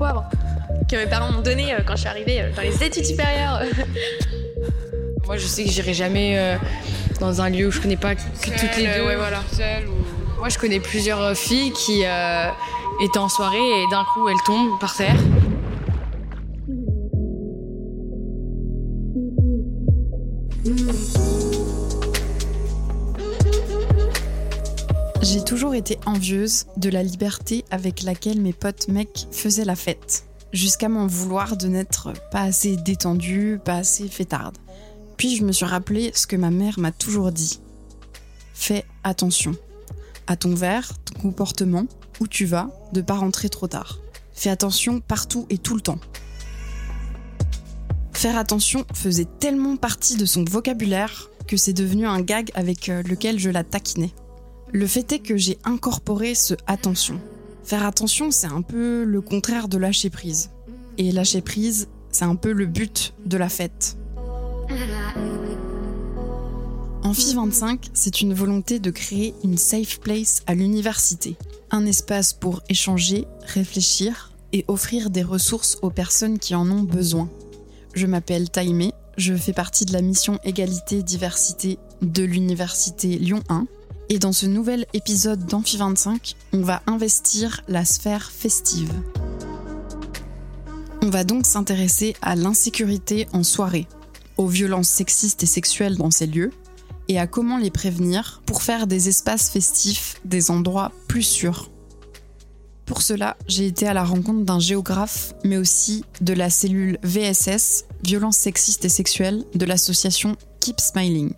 poivre que mes parents m'ont donnée quand je suis arrivée dans les études supérieures. Moi, je sais que j'irai jamais dans un lieu où je connais pas que toutes les deux. Ouais, voilà. Moi, je connais plusieurs filles qui étaient en soirée et d'un coup, elles tombent par terre. Envieuse de la liberté avec laquelle mes potes mecs faisaient la fête, jusqu'à m'en vouloir de n'être pas assez détendue, pas assez fêtarde. Puis je me suis rappelé ce que ma mère m'a toujours dit. Fais attention à ton verre, ton comportement, où tu vas, de pas rentrer trop tard. Fais attention partout et tout le temps. Faire attention faisait tellement partie de son vocabulaire que c'est devenu un gag avec euh, lequel je la taquinais. Le fait est que j'ai incorporé ce attention. Faire attention, c'est un peu le contraire de lâcher prise. Et lâcher prise, c'est un peu le but de la fête. Amphi 25, c'est une volonté de créer une safe place à l'université. Un espace pour échanger, réfléchir et offrir des ressources aux personnes qui en ont besoin. Je m'appelle Taïmé, je fais partie de la mission égalité diversité de l'université Lyon 1 et dans ce nouvel épisode d'Amphi 25, on va investir la sphère festive. On va donc s'intéresser à l'insécurité en soirée, aux violences sexistes et sexuelles dans ces lieux, et à comment les prévenir pour faire des espaces festifs des endroits plus sûrs. Pour cela, j'ai été à la rencontre d'un géographe, mais aussi de la cellule VSS, violences sexistes et sexuelles, de l'association Keep Smiling.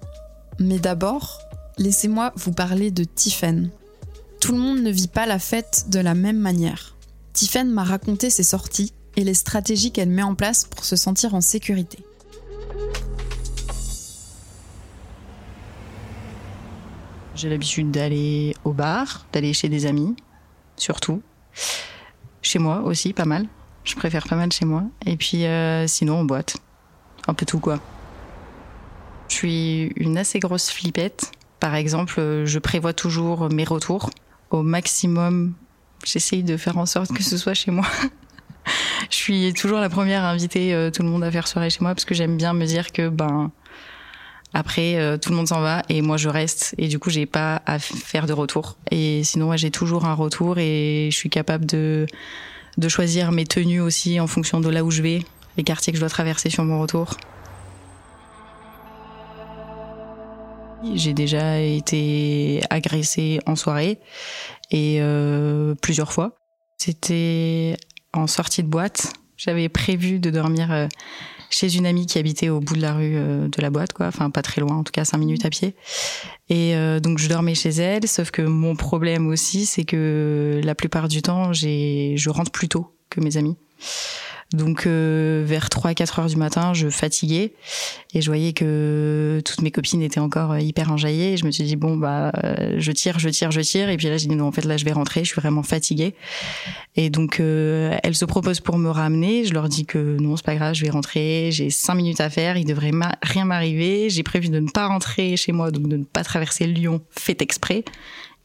Mais d'abord, laissez-moi vous parler de Tiffen. Tout le monde ne vit pas la fête de la même manière. Tiffen m'a raconté ses sorties et les stratégies qu'elle met en place pour se sentir en sécurité. J'ai l'habitude d'aller au bar, d'aller chez des amis, surtout. Chez moi aussi, pas mal. Je préfère pas mal chez moi. Et puis euh, sinon, en boîte. Un peu tout, quoi. Je suis une assez grosse flippette. Par exemple, euh, je prévois toujours mes retours. Au maximum, j'essaye de faire en sorte que ce soit chez moi. je suis toujours la première à inviter euh, tout le monde à faire soirée chez moi parce que j'aime bien me dire que ben après euh, tout le monde s'en va et moi je reste et du coup j'ai pas à faire de retour. Et sinon j'ai toujours un retour et je suis capable de de choisir mes tenues aussi en fonction de là où je vais, les quartiers que je dois traverser sur mon retour. J'ai déjà été agressée en soirée et euh, plusieurs fois. C'était en sortie de boîte. J'avais prévu de dormir euh, chez une amie qui habitait au bout de la rue euh, de la boîte, quoi. Enfin, pas très loin, en tout cas cinq minutes à pied. Et donc je dormais chez elle. Sauf que mon problème aussi, c'est que la plupart du temps, je rentre plus tôt que mes amis. Donc euh, vers 3-4 heures du matin, je fatiguais et je voyais que toutes mes copines étaient encore euh, hyper enjaillées. Et je me suis dit bon bah euh, je tire, je tire, je tire. Et puis là j'ai dit non en fait là je vais rentrer, je suis vraiment fatiguée. Et donc euh, elles se proposent pour me ramener. Je leur dis que non c'est pas grave, je vais rentrer. J'ai 5 minutes à faire, il devrait rien m'arriver. J'ai prévu de ne pas rentrer chez moi, donc de ne pas traverser Lyon, fait exprès.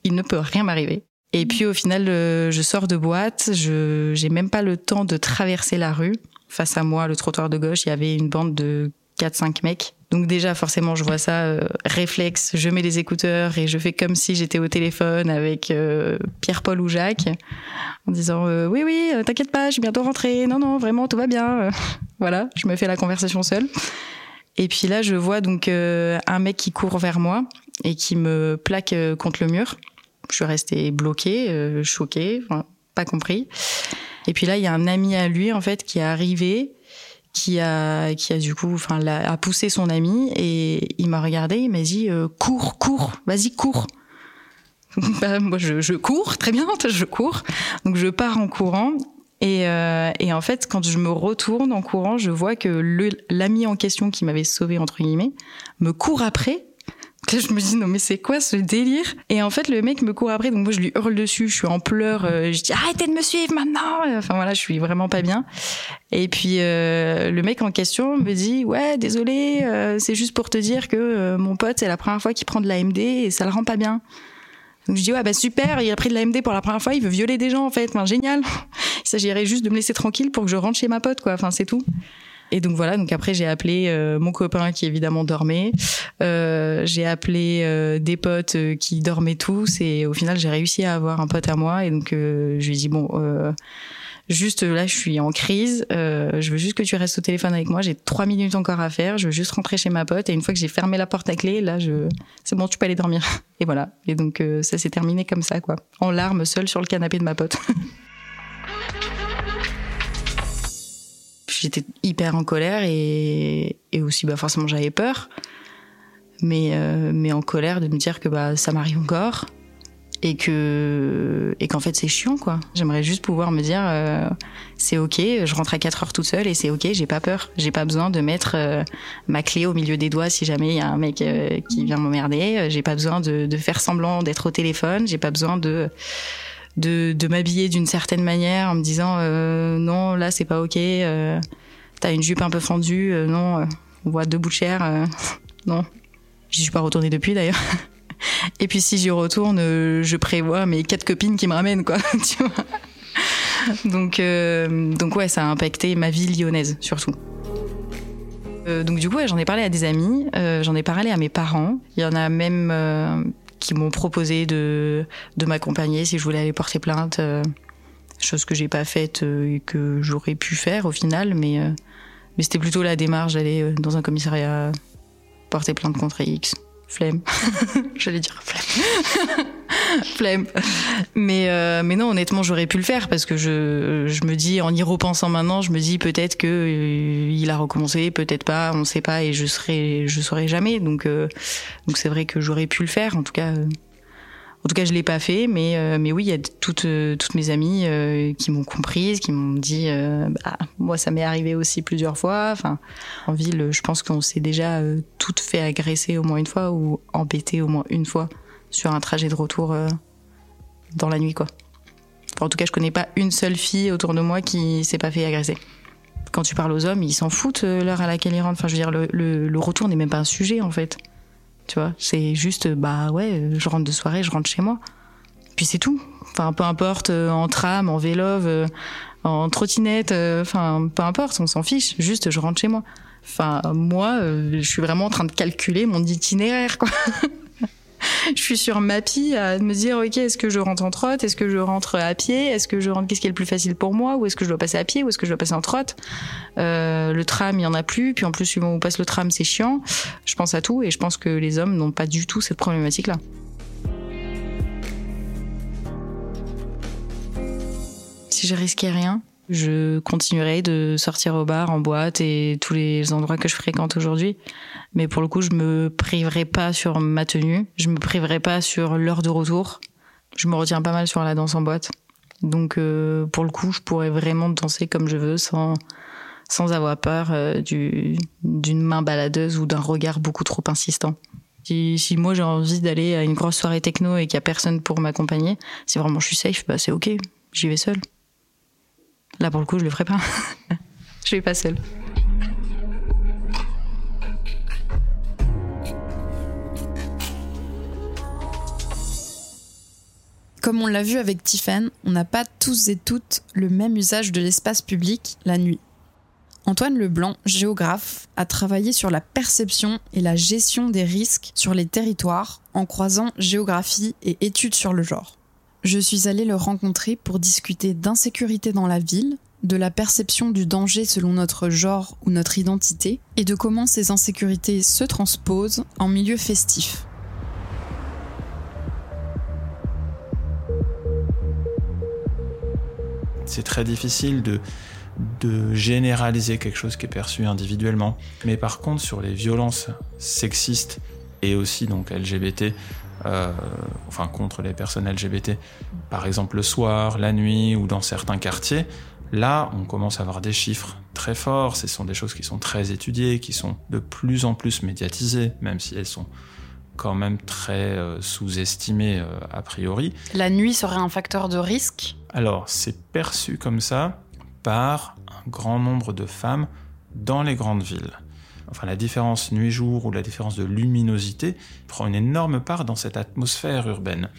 Il ne peut rien m'arriver. Et puis au final, euh, je sors de boîte, je j'ai même pas le temps de traverser la rue. Face à moi, le trottoir de gauche, il y avait une bande de 4-5 mecs. Donc déjà, forcément, je vois ça, euh, réflexe, je mets les écouteurs et je fais comme si j'étais au téléphone avec euh, Pierre-Paul ou Jacques, en disant oui, oui, t'inquiète pas, je suis bientôt rentrée, non, non, vraiment, tout va bien. voilà, je me fais la conversation seule. Et puis là, je vois donc un mec qui court vers moi et qui me plaque contre le mur je suis restée bloquée, euh, choquée, pas compris. Et puis là, il y a un ami à lui en fait qui est arrivé, qui a qui a du coup, enfin, a poussé son ami et il m'a regardé, il m'a dit euh, cours, cours, vas-y cours. bah, moi, je, je, cours, très bien, je cours. Donc je pars en courant. Et, euh, et en fait, quand je me retourne en courant, je vois que l'ami en question qui m'avait sauvé entre guillemets me court après je me dis non mais c'est quoi ce délire? Et en fait le mec me court après donc moi je lui hurle dessus, je suis en pleurs, euh, je dis arrêtez de me suivre maintenant. Enfin voilà, je suis vraiment pas bien. Et puis euh, le mec en question me dit ouais désolé, euh, c'est juste pour te dire que mon pote c'est la première fois qu'il prend de la MD et ça le rend pas bien. Donc je dis ouais bah super, il a pris de la MD pour la première fois, il veut violer des gens en fait, enfin, génial. Il s'agirait juste de me laisser tranquille pour que je rentre chez ma pote, quoi. Enfin, c'est tout. Et donc voilà, donc après j'ai appelé euh, mon copain qui évidemment dormait, euh, j'ai appelé euh, des potes qui dormaient tous. Et au final j'ai réussi à avoir un pote à moi. Et donc je lui ai dit bon juste là je suis en crise, je veux juste que tu restes au téléphone avec moi, j'ai trois minutes encore à faire, je veux juste rentrer chez ma pote. Et une fois que j'ai fermé la porte à clé, là je c'est bon tu peux aller dormir. Et voilà. Et donc ça s'est terminé comme ça quoi, en larmes seule sur le canapé de ma pote. j'étais hyper en colère et, et aussi bah forcément j'avais peur. Mais euh, mais en colère de me dire que bah ça m'arrive encore et que et qu'en fait c'est chiant quoi. J'aimerais juste pouvoir me dire euh, c'est ok je rentre à 4 heures toute seule et c'est ok j'ai pas peur. J'ai pas besoin de mettre euh, ma clé au milieu des doigts si jamais il y a un mec qui vient m'emmerder. J'ai pas besoin de, de faire semblant d'être au téléphone. J'ai pas besoin de de, m'habiller d'une certaine manière en me disant euh, non là c'est pas ok euh, t'as une jupe un peu fendue euh, non on voit deux bouts de chair non. J'y suis pas retournée depuis d'ailleurs. Et puis si j'y retourne je prévois mes quatre copines qui me ramènent quoi tu vois. Donc donc ouais ça a impacté ma vie lyonnaise surtout. Donc du coup j'en ai parlé à des amis j'en ai parlé à mes parents. Il y en a même qui m'ont proposé de, de m'accompagner si je voulais aller porter plainte. Euh, chose que j'ai pas faite euh, et que j'aurais pu faire au final, mais, euh, mais c'était plutôt la démarche d'aller dans un commissariat porter plainte contre X. Flemme. J'allais dire flemme. flemme. Mais, euh, mais non, honnêtement, j'aurais pu le faire parce que je, je me dis, en y repensant maintenant, je me dis peut-être que euh, il a recommencé, peut-être pas, on sait pas, et je serai, je saurai jamais. Donc, euh, donc c'est vrai que j'aurais pu le faire. En tout cas, en tout cas, je l'ai pas fait, mais mais oui, il y a toutes toutes mes amies qui m'ont comprise, qui m'ont dit, bah, moi, ça m'est arrivé aussi plusieurs fois. Enfin, en ville, je pense qu'on s'est déjà toutes fait agresser au moins une fois ou embêter au moins une fois sur un trajet de retour euh, dans la nuit, quoi. en tout cas, je connais pas une seule fille autour de moi qui s'est pas fait agresser. Quand tu parles aux hommes, ils s'en foutent euh, l'heure à laquelle ils rentrent. Enfin, je veux dire, le, retour n'est même pas un sujet, en fait. Tu vois, c'est juste, bah ouais, je rentre de soirée, je rentre chez moi. Puis c'est tout. Enfin, peu importe, euh, en tram, en vélo, en trottinette, enfin, peu importe, on s'en fiche. Juste, je rentre chez moi. Enfin, moi, je suis vraiment en train de calculer mon itinéraire, quoi. je suis sur Mappy à me dire ok est-ce que je rentre en trotte? Est-ce que je rentre à pied? Est-ce que je rentre? Qu'est-ce qui est le plus facile pour moi? Ou est-ce que je dois passer à pied? Ou est-ce que je dois passer en trotte? Euh, le tram il y en a plus. Puis en plus suivant où passe le tram c'est chiant. Je pense à tout et je pense que les hommes n'ont pas du tout cette problématique là si je risquais rien je continuerai de sortir au bar, en boîte et tous les endroits que je fréquente aujourd'hui. Mais pour le coup, je me priverai pas sur ma tenue. Je me priverai pas sur l'heure de retour. Je me retiens pas mal sur la danse en boîte. Donc, euh, pour le coup, je pourrais vraiment danser comme je veux sans, sans avoir peur euh, d'une main baladeuse ou d'un regard beaucoup trop insistant. Si, si moi j'ai envie d'aller à une grosse soirée techno et qu'il y a personne pour m'accompagner, si vraiment je suis safe, bah c'est ok, j'y vais seule. Là, pour le coup, je le ferai pas. je vais pas seule. Comme on l'a vu avec Tiffen, on n'a pas tous et toutes le même usage de l'espace public la nuit. Antoine Leblanc, géographe, a travaillé sur la perception et la gestion des risques sur les territoires en croisant géographie et études sur le genre. Je suis allée le rencontrer pour discuter d'insécurité dans la ville, de la perception du danger selon notre genre ou notre identité, et de comment ces insécurités se transposent en milieu festif. C'est très difficile de, de généraliser quelque chose qui est perçu individuellement. Mais par contre, sur les violences sexistes et aussi donc LGBT, euh, enfin contre les personnes LGBT, par exemple le soir, la nuit ou dans certains quartiers, là on commence à avoir des chiffres très forts, ce sont des choses qui sont très étudiées, qui sont de plus en plus médiatisées, même si elles sont quand même très euh, sous-estimées euh, a priori. La nuit serait un facteur de risque? Alors c'est perçu comme ça par un grand nombre de femmes dans les grandes villes enfin la différence nuit-jour ou la différence de luminosité prend une énorme part dans cette atmosphère urbaine.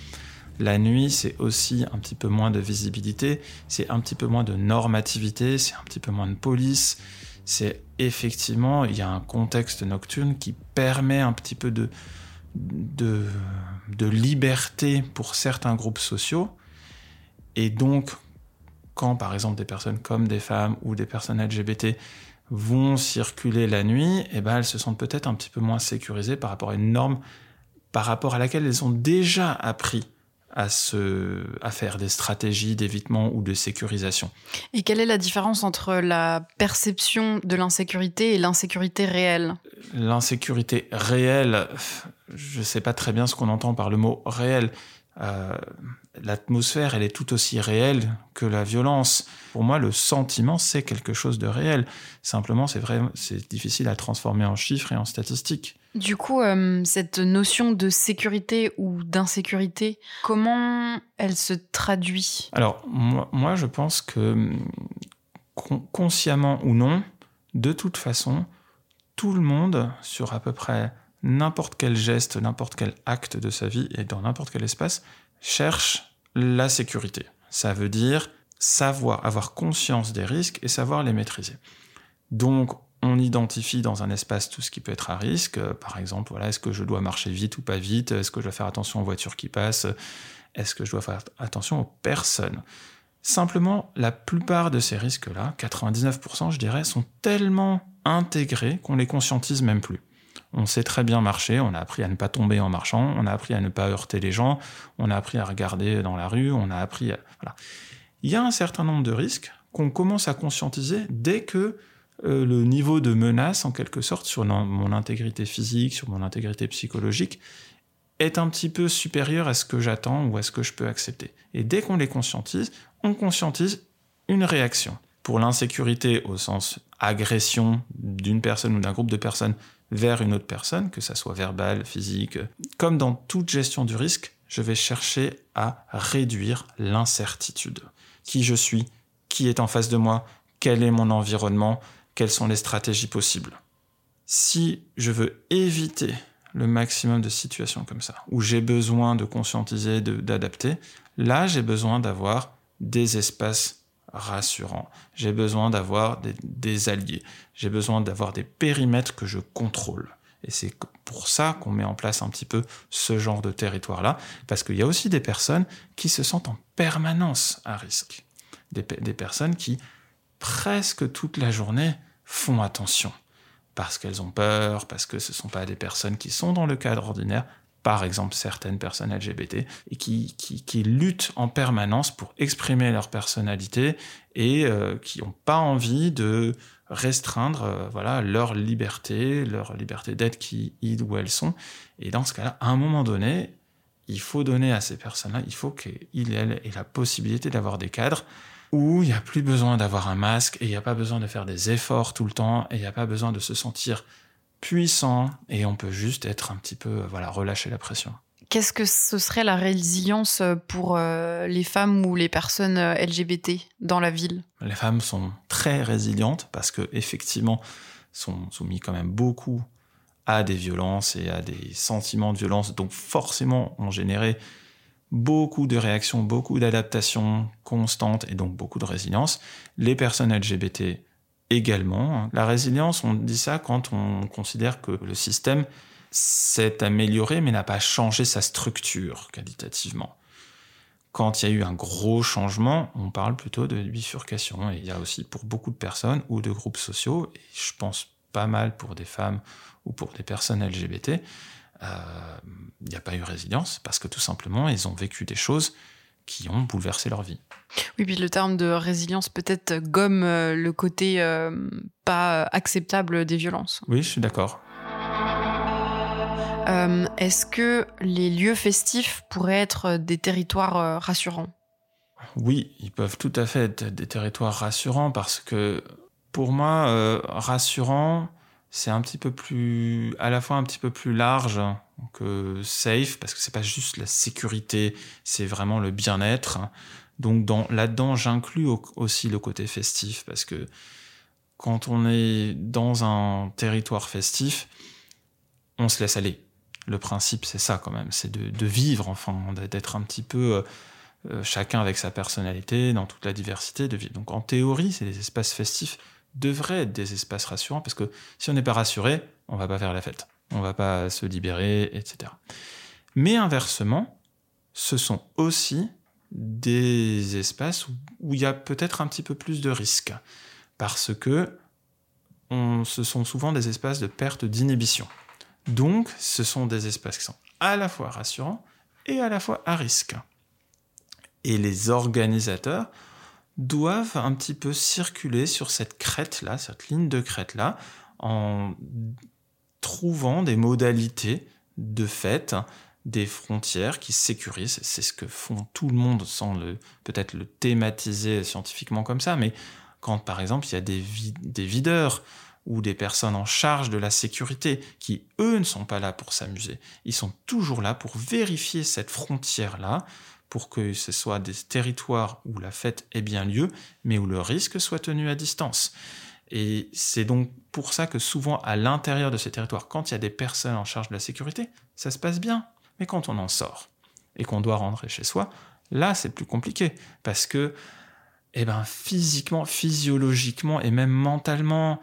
La nuit, c'est aussi un petit peu moins de visibilité, c'est un petit peu moins de normativité, c'est un petit peu moins de police. C'est effectivement, il y a un contexte nocturne qui permet un petit peu de, de, liberté pour certains groupes sociaux. Et donc, quand par exemple des personnes comme des femmes ou des personnes LGBT vont circuler la nuit, eh ben, elles se sentent peut-être un petit peu moins sécurisées par rapport à une norme par rapport à laquelle elles ont déjà appris à, se, à faire des stratégies d'évitement ou de sécurisation. Et quelle est la différence entre la perception de l'insécurité et l'insécurité réelle? L'insécurité réelle, je ne sais pas très bien ce qu'on entend par le mot réel. Euh, l'atmosphère, elle est tout aussi réelle que la violence. Pour moi, le sentiment, c'est quelque chose de réel. Simplement, c'est vrai, c'est difficile à transformer en chiffres et en statistiques. Du coup, euh, cette notion de sécurité ou d'insécurité, comment elle se traduit? Alors, moi, je pense que consciemment ou non, de toute façon, tout le monde, sur à peu près n'importe quel geste, n'importe quel acte de sa vie et dans n'importe quel espace, cherche la sécurité. Ça veut dire savoir, avoir conscience des risques et savoir les maîtriser. Donc, on identifie dans un espace tout ce qui peut être à risque. Par exemple, voilà, est-ce que je dois marcher vite ou pas vite? Est-ce que je dois faire attention aux voitures qui passent? Est-ce que je dois faire attention aux personnes? Simplement, la plupart de ces risques-là, 99% je dirais, sont tellement intégrés qu'on les conscientise même plus. On sait très bien marcher, on a appris à ne pas tomber en marchant, on a appris à ne pas heurter les gens, on a appris à regarder dans la rue, on a appris à... Voilà. Il y a un certain nombre de risques qu'on commence à conscientiser dès que euh, le niveau de menace, en quelque sorte, sur mon intégrité physique, sur mon intégrité psychologique, est un petit peu supérieur à ce que j'attends ou à ce que je peux accepter. Et dès qu'on les conscientise, on conscientise une réaction. Pour l'insécurité au sens agression d'une personne ou d'un groupe de personnes vers une autre personne, que ça soit verbal, physique, comme dans toute gestion du risque, je vais chercher à réduire l'incertitude. Qui je suis, qui est en face de moi, quel est mon environnement, quelles sont les stratégies possibles. Si je veux éviter le maximum de situations comme ça, où j'ai besoin de conscientiser, d'adapter, là j'ai besoin d'avoir des espaces rassurants, j'ai besoin d'avoir des, des, alliés, j'ai besoin d'avoir des périmètres que je contrôle. Et c'est pour ça qu'on met en place un petit peu ce genre de territoire-là, parce qu'il y a aussi des personnes qui se sentent en permanence à risque. Des, des personnes qui, presque toute la journée, font attention parce qu'elles ont peur, parce que ce ne sont pas des personnes qui sont dans le cadre ordinaire, par exemple certaines personnes LGBT, et qui, qui, luttent en permanence pour exprimer leur personnalité et euh, qui n'ont pas envie de restreindre euh, voilà leur liberté, leur liberté d'être qui ils ou elles sont. Et dans ce cas-là, à un moment donné, il faut donner à ces personnes-là, il faut qu'ils elles aient la possibilité d'avoir des cadres où il n'y a plus besoin d'avoir un masque et il n'y a pas besoin de faire des efforts tout le temps et il n'y a pas besoin de se sentir puissant et on peut juste être un petit peu, euh, voilà, relâcher la pression. Qu'est-ce que ce serait la résilience pour euh, les femmes ou les personnes euh, LGBT dans la ville? Les femmes sont très résilientes parce que effectivement sont soumis quand même beaucoup à des violences et à des sentiments de violence, donc forcément ont généré beaucoup de réactions, beaucoup d'adaptations constantes et donc beaucoup de résilience. Les personnes LGBT également. La résilience, on dit ça quand on considère que le système s'est amélioré mais n'a pas changé sa structure qualitativement. Quand il y a eu un gros changement, on parle plutôt de bifurcation. Et il y a aussi pour beaucoup de personnes ou de groupes sociaux, et je pense pas mal pour des femmes ou pour des personnes LGBT, il euh, n'y a pas eu résilience parce que tout simplement, ils ont vécu des choses qui ont bouleversé leur vie. Oui, puis le terme de résilience peut-être gomme euh, le côté euh, pas acceptable des violences. Oui, je suis d'accord. Est-ce que les lieux festifs pourraient être des territoires rassurants? Oui, ils peuvent tout à fait être des territoires rassurants parce que pour moi, rassurant, c'est un petit peu plus, à la fois un petit peu plus large que safe, parce que c'est pas juste la sécurité, c'est vraiment le bien-être. Donc dans, là-dedans, j'inclus aussi le côté festif, parce que quand on est dans un territoire festif, on se laisse aller. le principe, c'est ça quand même, c'est de, vivre, enfin, d'être un petit peu euh, chacun avec sa personnalité, dans toute la diversité, de vivre. Donc en théorie, c'est des espaces festifs devraient être des espaces rassurants, parce que si on n'est pas rassuré, on va pas faire la fête, on va pas se libérer, etc. Mais inversement, ce sont aussi des espaces où il y a peut-être un petit peu plus de risques, parce que ce sont souvent des espaces de perte d'inhibition. Donc, ce sont des espaces qui sont à la fois rassurants et à la fois à risque. Et les organisateurs doivent un petit peu circuler sur cette crête-là, cette ligne de crête-là, en trouvant des modalités de fête, des frontières qui sécurisent. C'est ce que font tout le monde sans peut-être le thématiser scientifiquement comme ça, mais quand par exemple il y a des, des videurs ou des personnes en charge de la sécurité qui, eux, ne sont pas là pour s'amuser. Ils sont toujours là pour vérifier cette frontière-là, pour que ce soit des territoires où la fête ait bien lieu, mais où le risque soit tenu à distance. Et c'est donc pour ça que souvent à l'intérieur de ces territoires, quand il y a des personnes en charge de la sécurité, ça se passe bien. Mais quand on en sort et qu'on doit rentrer chez soi, là c'est plus compliqué parce que eh ben, physiquement, physiologiquement et même mentalement,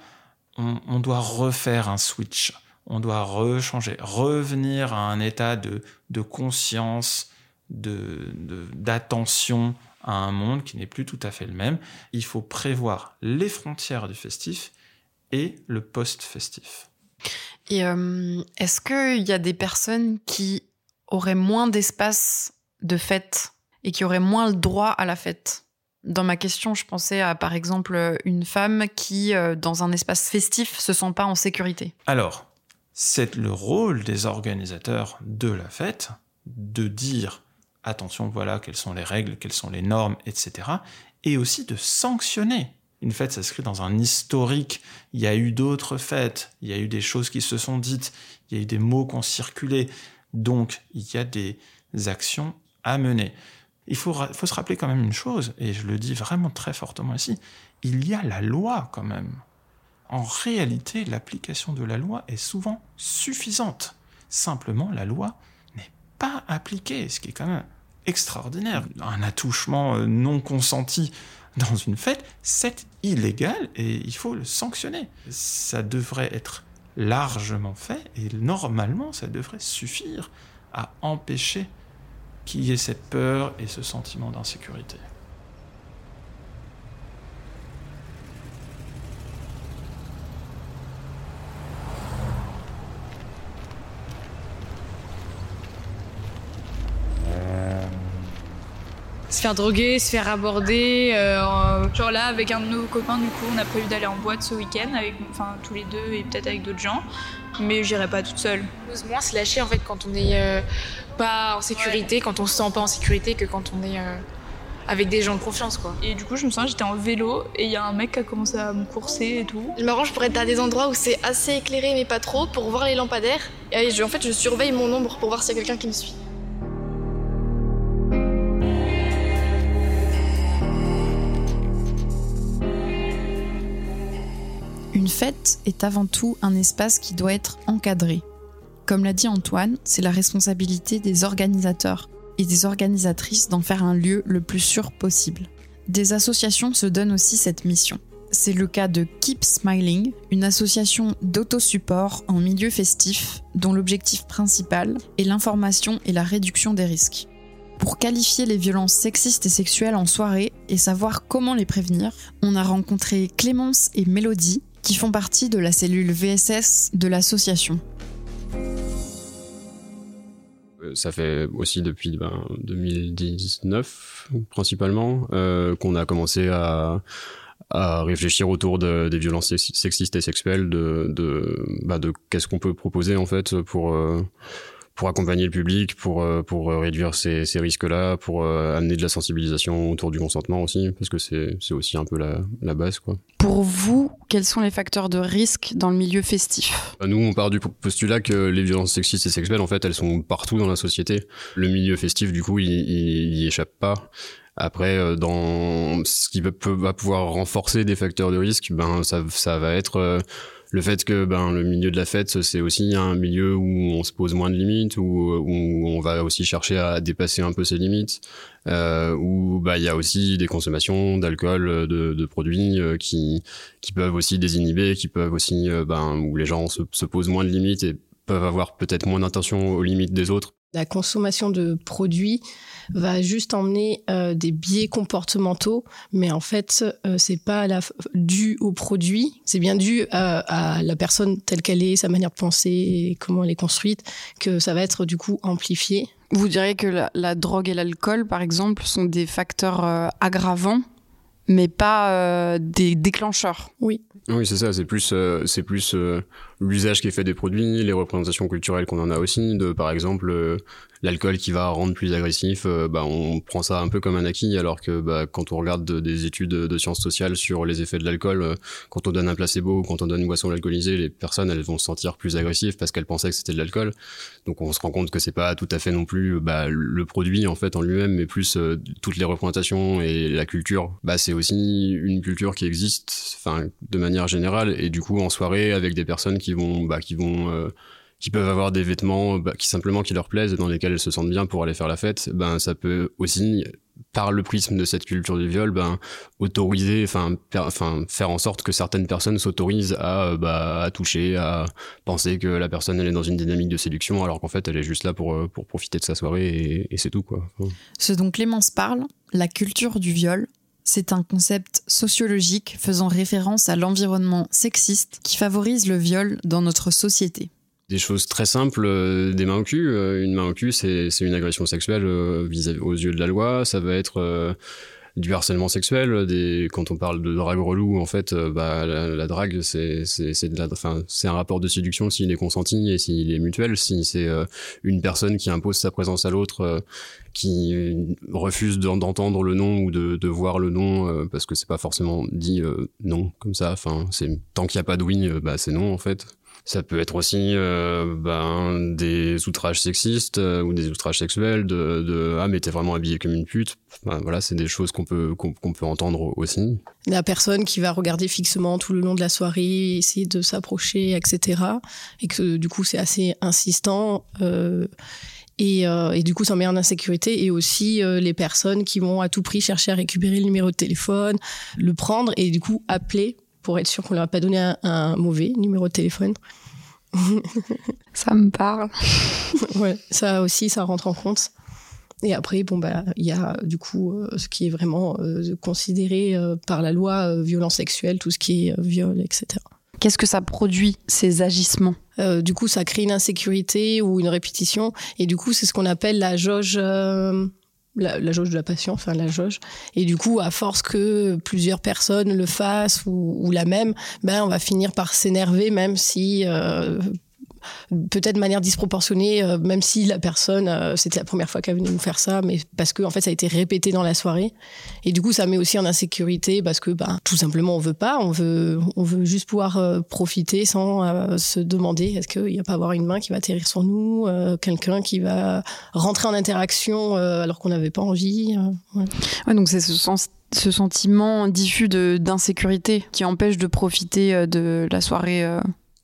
on, doit refaire un switch. On doit rechanger, revenir à un état de, conscience, d'attention de, à un monde qui n'est plus tout à fait le même. Il faut prévoir les frontières du festif et le post-festif. Et euh, est-ce qu'il y a des personnes qui auraient moins d'espace de fête et qui auraient moins le droit à la fête? Dans ma question, je pensais à par exemple une femme qui, euh, dans un espace festif, se sent pas en sécurité. Alors, c'est le rôle des organisateurs de la fête de dire attention, voilà, quelles sont les règles, quelles sont les normes, etc. Et aussi de sanctionner. Une fête s'inscrit dans un historique. Il y a eu d'autres fêtes, il y a eu des choses qui se sont dites, il y a eu des mots qui ont circulé. Donc, il y a des actions à mener il faut, se rappeler quand même une chose, et je le dis vraiment très fortement ici, il y a la loi quand même. En réalité, l'application de la loi est souvent suffisante. Simplement, la loi n'est pas appliquée, ce qui est quand même extraordinaire. Un attouchement euh, non consenti dans une fête, c'est illégal et il faut le sanctionner. Ça devrait être largement fait et normalement, ça devrait suffire à empêcher qu'il y ait cette peur et ce sentiment d'insécurité. Faire droguer, se faire aborder. Euh, genre là, avec un de nos copains, du coup, on a prévu d'aller en boîte ce week-end, avec, enfin tous les deux et peut-être avec d'autres gens. Mais j'irai pas toute seule. Moins se lâcher en fait quand on est euh, pas en sécurité, quand on se sent pas en sécurité, que quand on est euh, avec des gens de confiance quoi. Et du coup, je me sens, j'étais en vélo et il y a un mec qui a commencé à me courser et tout. Je m'arrange pour être à des endroits où c'est assez éclairé mais pas trop, pour voir les lampadaires. Et en fait, je surveille mon ombre pour voir s'il y a quelqu'un qui me suit. Une fête est avant tout un espace qui doit être encadré. Comme l'a dit Antoine, c'est la responsabilité des organisateurs et des organisatrices d'en faire un lieu le plus sûr possible. Des associations se donnent aussi cette mission. C'est le cas de Keep Smiling, une association d'autosupport en milieu festif dont l'objectif principal est l'information et la réduction des risques. Pour qualifier les violences sexistes et sexuelles en soirée et savoir comment les prévenir, on a rencontré Clémence et Mélodie, qui font partie de la cellule VSS de l'association. Euh, ça fait aussi depuis 2019 ben, principalement euh, qu'on a commencé à, réfléchir autour des violences sexistes et sexuelles, bah, de qu'est-ce qu'on peut proposer en fait pour euh, pour accompagner le public, pour euh, pour euh, réduire ces, ces risques-là, pour euh, amener de la sensibilisation autour du consentement aussi, parce que c'est c'est aussi un peu la, la base quoi. Pour vous, quels sont les facteurs de risque dans le milieu festif? Bah, Nous, on part du postulat que les violences sexistes et sexuelles, en fait, elles sont partout dans la société. Le milieu festif, du coup, il, il, y échappe pas. Après, dans ce qui peut, va pouvoir renforcer des facteurs de risque, ben ça, ça va être le fait que ben le milieu de la fête c'est aussi un milieu où on se pose moins de limites où, où on va aussi chercher à dépasser un peu ses limites euh, où bah il y a aussi des consommations d'alcool de, de, produits euh, qui qui peuvent aussi désinhiber qui peuvent aussi euh, ben où les gens se, se posent moins de limites et peuvent avoir peut-être moins d'intention aux limites des autres la consommation de produits va juste emmener euh, des biais comportementaux, mais en fait, euh, c'est pas la, dû au produit, c'est bien dû à, la personne telle qu'elle est, sa manière de penser, et comment elle est construite, que ça va être du coup amplifié. Vous diriez que la, drogue et l'alcool, par exemple, sont des facteurs euh, aggravants, mais pas des déclencheurs. Oui. Oui, c'est ça. C'est plus, c'est plus l'usage qui est fait des produits, les représentations culturelles qu'on en a aussi, de par exemple l'alcool qui va rendre plus agressif, euh, bah, on prend ça un peu comme un acquis, alors que bah, quand on regarde des études de sciences sociales sur les effets de l'alcool, euh, quand on donne un placebo ou quand on donne une boisson alcoolisée, les personnes elles vont se sentir plus agressives parce qu'elles pensaient que c'était de l'alcool. Donc on se rend compte que c'est pas tout à fait non plus bah, le produit en fait en lui-même, mais plus euh, toutes les représentations et la culture. Bah, c'est aussi une culture qui existe, enfin de manière générale, et du coup en soirée avec des personnes qui vont, bah, qui vont qui peuvent avoir des vêtements bah, qui simplement qui leur plaisent et dans lesquels elles se sentent bien pour aller faire la fête, ben ça peut aussi par le prisme de cette culture du viol, ben autoriser, enfin, enfin faire en sorte que certaines personnes s'autorisent à, bah, à toucher, à penser que la personne elle est dans une dynamique de séduction alors qu'en fait elle est juste là pour euh, pour profiter de sa soirée et, et c'est tout quoi. Ce dont Clémence parle, la culture du viol, c'est un concept sociologique faisant référence à l'environnement sexiste qui favorise le viol dans notre société des choses très simples, euh, des mains au cul. Euh, une main au cul, c'est une agression sexuelle euh, vis aux yeux de la loi. Ça va être du harcèlement sexuel. Des, quand on parle de drague relou, en fait, bah, la, drague, c'est un rapport de séduction s'il est consenti et s'il est mutuel. Si c'est une personne qui impose sa présence à l'autre, qui refuse d'entendre le nom ou de, de voir le nom parce que c'est pas forcément dit non comme ça. Enfin, c'est tant qu'il n'y a pas de oui, bah c'est non en fait. Ça peut être aussi euh, ben, des outrages sexistes euh, ou des outrages sexuels de, ah mais t'es vraiment habillé comme une pute. voilà, c'est des choses qu'on peut qu'on peut entendre aussi. La personne qui va regarder fixement tout le long de la soirée, essayer de s'approcher, etc. Et que du coup c'est assez insistant. Euh, et, et, du coup, ça met en insécurité. Et aussi les personnes qui vont à tout prix chercher à récupérer le numéro de téléphone, le prendre et du coup appeler pour être sûr qu'on leur a pas donné un, mauvais numéro de téléphone. ça me parle. ouais, ça aussi, ça rentre en compte. Et après, bon bah, il y a du coup euh, ce qui est vraiment euh, considéré euh, par la loi violence sexuelle, tout ce qui est viol, etc. Qu'est-ce que ça produit ces agissements? Du coup, ça crée une insécurité ou une répétition, et du coup, c'est ce qu'on appelle la jauge la, jauge de la passion, enfin la jauge. Et du coup, à force que plusieurs personnes le fassent ou, la même, ben on va finir par s'énerver, même si euh, peut-être de manière disproportionnée, euh, même si la personne, euh, c'était la première fois qu'elle venait nous faire ça, mais parce que en fait, ça a été répété dans la soirée. Et du coup, ça met aussi en insécurité parce que, bah, tout simplement, on veut pas, on veut, on veut juste pouvoir euh, profiter sans se demander est-ce qu'il n'y a pas avoir une main qui va atterrir sur nous, quelqu'un qui va rentrer en interaction alors qu'on n'avait pas envie. Donc c'est ce sentiment diffus d'insécurité qui empêche de profiter de la soirée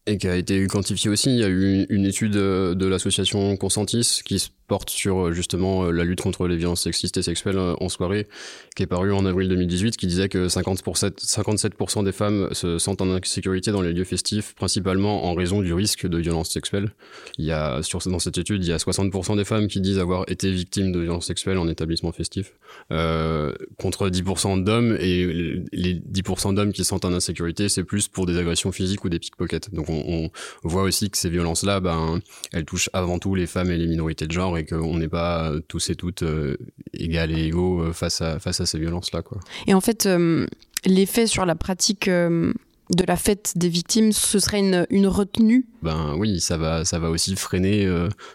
et qui a été quantifié aussi. Il y a eu une étude de l'association Consentis qui porte sur euh, justement euh, la lutte contre les violences sexistes et sexuelles euh, en soirée, qui est paru en avril 2018, qui disait que 50%, 57% des femmes se sentent en insécurité dans les lieux festifs, principalement en raison du risque de violences sexuelles. Il y a, dans cette étude, il y a 60% des femmes qui disent avoir été victimes de violences sexuelles en établissement festif, contre 10% d'hommes, et les 10% d'hommes qui sentent en insécurité, c'est plus pour des agressions physiques ou des pickpockets. Donc on, voit aussi que ces violences-là, ben, elles touchent avant tout les femmes et les minorités de genre, qu'on n'est pas tous et toutes euh, égales et égaux euh, face à, face à ces violences-là. Quoi. Et en fait, euh, l'effet sur la pratique de la fête des victimes, ce serait une, une, retenue? Ben oui, ça va, ça va aussi freiner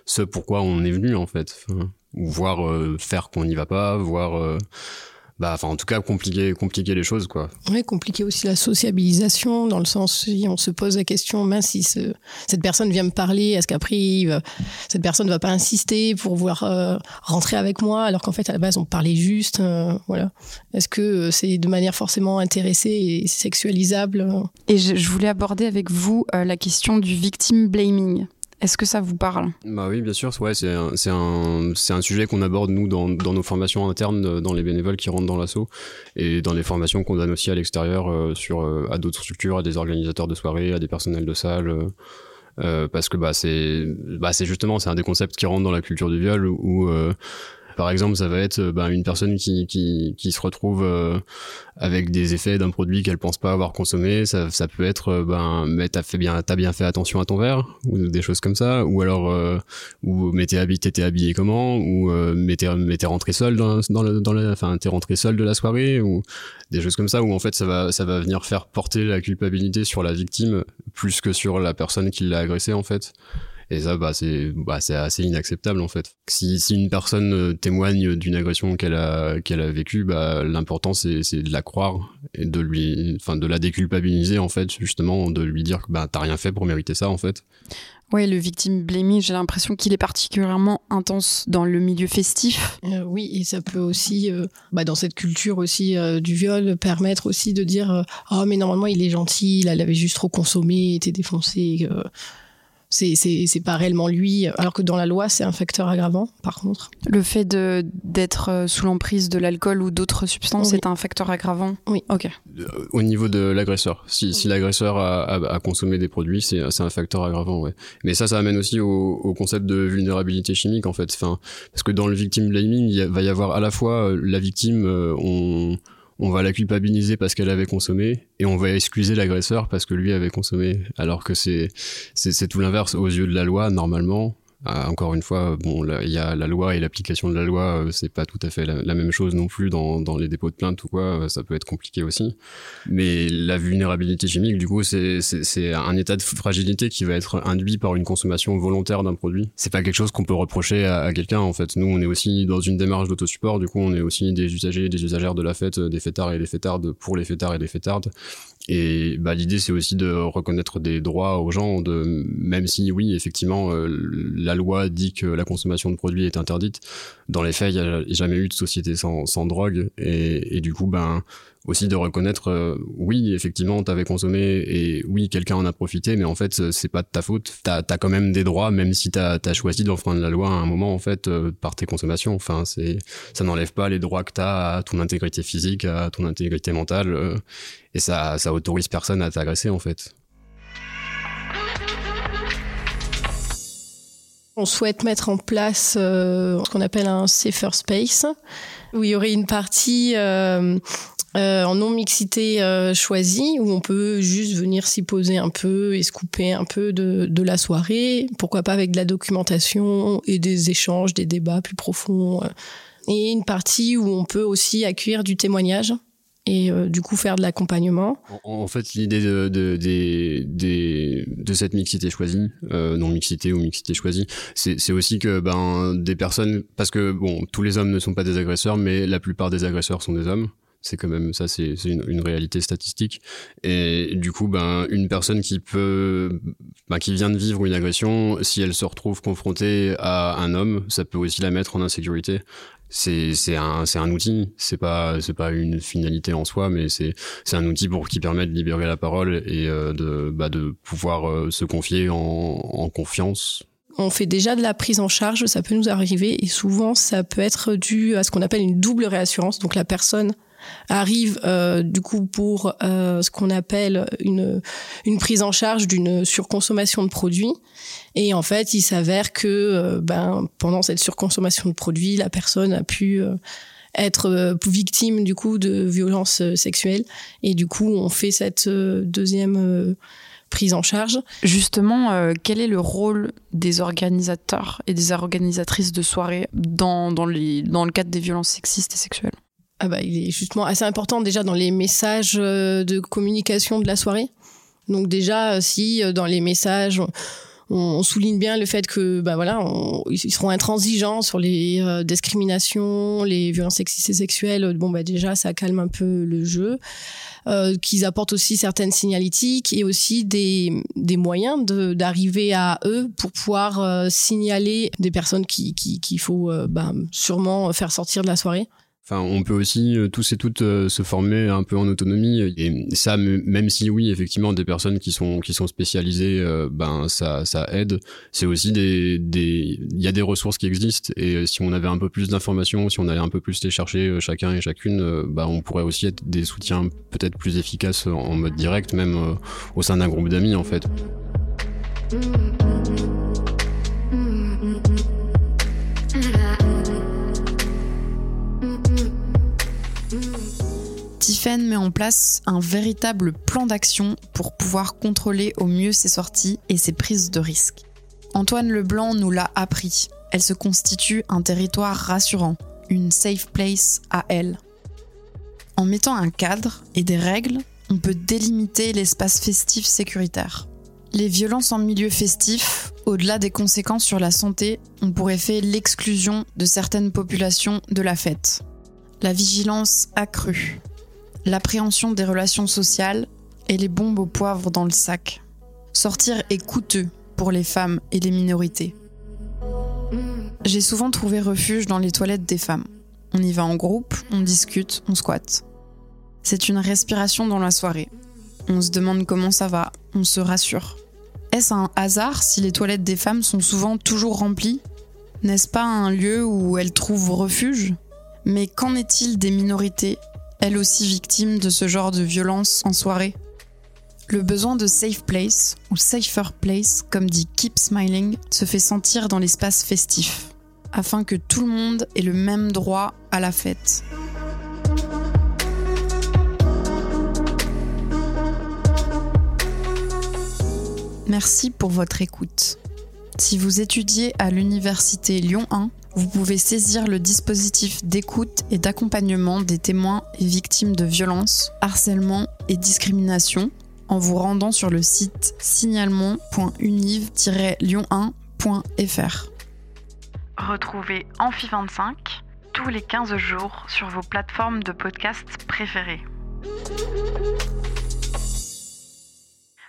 ce pourquoi on est venu en fait. ou voir faire qu'on n'y va pas, voir bah enfin en tout cas compliquer compliquer les choses quoi. Oui compliquer aussi la sociabilisation dans le sens si on se pose la question mince si cette personne vient me parler est-ce qu'après cette personne va pas insister pour vouloir euh, rentrer avec moi alors qu'en fait à la base on parlait juste euh, voilà. Est-ce que euh, c'est de manière forcément intéressée et sexualisable et je, je voulais aborder avec vous la question du victim blaming est-ce que ça vous parle? Bah oui, bien sûr. Ouais, c'est un, un, sujet qu'on aborde nous dans, dans, nos formations internes, euh, dans les bénévoles qui rentrent dans l'assaut, et dans les formations qu'on donne aussi à l'extérieur euh, sur euh, à d'autres structures, à des organisateurs de soirées, à des personnels de salle. parce que bah c'est bah justement c'est un des concepts qui rentre dans la culture du viol où par exemple, ça va être euh, ben, une personne qui, qui, qui se retrouve euh, avec des effets d'un produit qu'elle pense pas avoir consommé. Ça, ça peut être, euh, ben, mais t'as fait bien, t'as bien fait attention à ton verre ou des choses comme ça. Ou alors, ou mais t'es habillé, t'étais habillé comment? Ou mais t'es, rentré seul dans, le, dans le, enfin, t'es rentré seul de la soirée ou des choses comme ça. Où en fait, ça va, ça va venir faire porter la culpabilité sur la victime plus que sur la personne qui l'a agressé en fait. Et ça, bah, c'est bah, assez inacceptable en fait. Si, si une personne euh, témoigne d'une agression qu'elle a qu'elle a vécue, bah, l'important c'est de la croire et de lui, enfin de la déculpabiliser en fait, justement, de lui dire que bah t'as rien fait pour mériter ça en fait. Oui, le victime blaming, j'ai l'impression qu'il est particulièrement intense dans le milieu festif. Euh, oui, et ça peut aussi, euh, bah, dans cette culture aussi du viol, permettre aussi de dire oh mais normalement il est gentil, il avait juste trop consommé, était défoncé c'est pas réellement lui, alors que dans la loi, c'est un facteur aggravant, par contre. Le fait d'être euh, sous l'emprise de l'alcool ou d'autres substances est un facteur aggravant Oui. Ok. Au niveau de l'agresseur, si, si l'agresseur a, a, consommé des produits, c'est un facteur aggravant, ouais. Mais ça, ça amène aussi au, au, concept de vulnérabilité chimique, en fait. Enfin, parce que dans le victim blaming, il va y avoir à la fois euh, la victime, euh, on on va la culpabiliser parce qu'elle avait consommé et on va excuser l'agresseur parce que lui avait consommé. Alors que c'est tout l'inverse. Aux yeux de la loi normalement encore une fois, bon, il y a la loi et l'application de la loi, euh, c'est pas tout à fait la, même chose non plus dans, les dépôts de plainte ou quoi, euh, ça peut être compliqué aussi. Mais la vulnérabilité chimique, du coup, c'est un état de fragilité qui va être induit par une consommation volontaire d'un produit. C'est pas quelque chose qu'on peut reprocher à, à quelqu'un, en fait. Nous, on est aussi dans une démarche d'autosupport, du coup, on est aussi des usagers et des usagères de la fête, des fêtards et des fêtardes pour les fêtards et les fêtardes. Et bah, l'idée, c'est aussi de reconnaître des droits aux gens, de, même si, oui, effectivement, euh, la loi dit que la consommation de produits est interdite. Dans les faits, il n'y a jamais eu de société sans, sans drogue. Et, et, du coup, ben, aussi de reconnaître euh, oui effectivement t'avais consommé et oui quelqu'un en a profité mais en fait c'est pas de ta faute. T'as as quand même des droits même si t'as as choisi d'enfreindre la loi à un moment en fait euh, par tes consommations. Enfin c'est ça n'enlève pas les droits que t'as à ton intégrité physique à ton intégrité mentale euh, et ça ça autorise personne à t'agresser en fait On souhaite mettre en place ce qu'on appelle un safer space, où il y aurait une partie euh, en non-mixité euh, choisie, où on peut juste venir s'y poser un peu et se couper un peu de, de, la soirée, pourquoi pas avec de la documentation et des échanges, des débats plus profonds. Euh. Et une partie où on peut aussi accueillir du témoignage et du coup faire de l'accompagnement. En, fait, l'idée de, de, de, de, cette mixité choisie, non mixité ou mixité choisie, c'est aussi que ben, des personnes, parce que bon, tous les hommes ne sont pas des agresseurs, mais la plupart des agresseurs sont des hommes. C'est quand même ça c'est une, une, réalité statistique. Et du coup ben une personne qui peut ben, qui vient de vivre une agression si elle se retrouve confrontée à un homme ça peut aussi la mettre en insécurité c'est un c'est un outil c'est pas c'est pas une finalité en soi mais c'est c'est un outil pour qui permet de libérer la parole et euh, de bah, de pouvoir euh, se confier en, en confiance on fait déjà de la prise en charge, ça peut nous arriver et souvent ça peut être dû à ce qu'on appelle une double réassurance. Donc la personne arrive euh, du coup pour euh, ce qu'on appelle une, une prise en charge d'une surconsommation de produits. Et en fait, il s'avère que euh, ben, pendant cette surconsommation de produits, la personne a pu être victime du coup de violences sexuelles. Et du coup, on fait cette deuxième prise en charge. Justement, quel est le rôle des organisateurs et des organisatrices de soirées dans, dans, les, dans le cadre des violences sexistes et sexuelles? Ah bah, il est justement assez important déjà dans les messages euh, de communication de la soirée. Donc déjà, euh, si euh, dans les messages, on, souligne bien le fait que bah voilà ils seront intransigeants sur les euh, discriminations les violences sexistes et sexuelles bon bah déjà ça calme un peu le jeu euh, qu'ils apportent aussi certaines signalétiques et aussi des, des moyens d'arriver à eux pour pouvoir euh, signaler des personnes qu'il qui, qu'il faut bah, sûrement faire sortir de la soirée Enfin, on peut aussi euh, tous et toutes euh, se former un peu en autonomie et ça, même si oui, effectivement, des personnes qui sont qui sont spécialisées, euh, ben ça ça aide. C'est aussi des des il y a des ressources qui existent et si on avait un peu plus d'informations, si on allait un peu plus les chercher chacun et chacune, ben on pourrait aussi être des soutiens peut-être plus efficaces en mode direct, même au sein d'un groupe d'amis en fait. Met en place un véritable plan d'action pour pouvoir contrôler au mieux ses sorties et ses prises de risques. Antoine Leblanc nous l'a appris. Elle se constitue un territoire rassurant, une safe place à elle. En mettant un cadre et des règles, on peut délimiter l'espace festif sécuritaire. Les violences en milieu festif, au-delà des conséquences sur la santé, ont pour effet l'exclusion de certaines populations de la fête. La vigilance accrue, l'appréhension des relations sociales et les bombes au poivre dans le sac. Sortir est coûteux pour les femmes et les minorités. J'ai souvent trouvé refuge dans les toilettes des femmes. On y va en groupe, on discute, on squatte. C'est une respiration dans la soirée. On se demande comment ça va, on se rassure. Est-ce un hasard si les toilettes des femmes sont souvent toujours remplies? N'est-ce pas un lieu où elles trouvent refuge? Mais qu'en est-il des minorités elle aussi victime de ce genre de violence en soirée. Le besoin de safe place, ou safer place, comme dit Keep Smiling, se fait sentir dans l'espace festif, afin que tout le monde ait le même droit à la fête. Merci pour votre écoute. Si vous étudiez à l'université Lyon 1, vous pouvez saisir le dispositif d'écoute et d'accompagnement des témoins et victimes de violences, harcèlement et discrimination en vous rendant sur le site signalement.univ-lyon1.fr. Retrouvez Amphi25 tous les 15 jours sur vos plateformes de podcast préférées.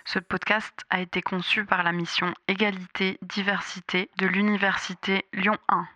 Ce podcast a été conçu par la mission Égalité-Diversité de l'Université Lyon 1.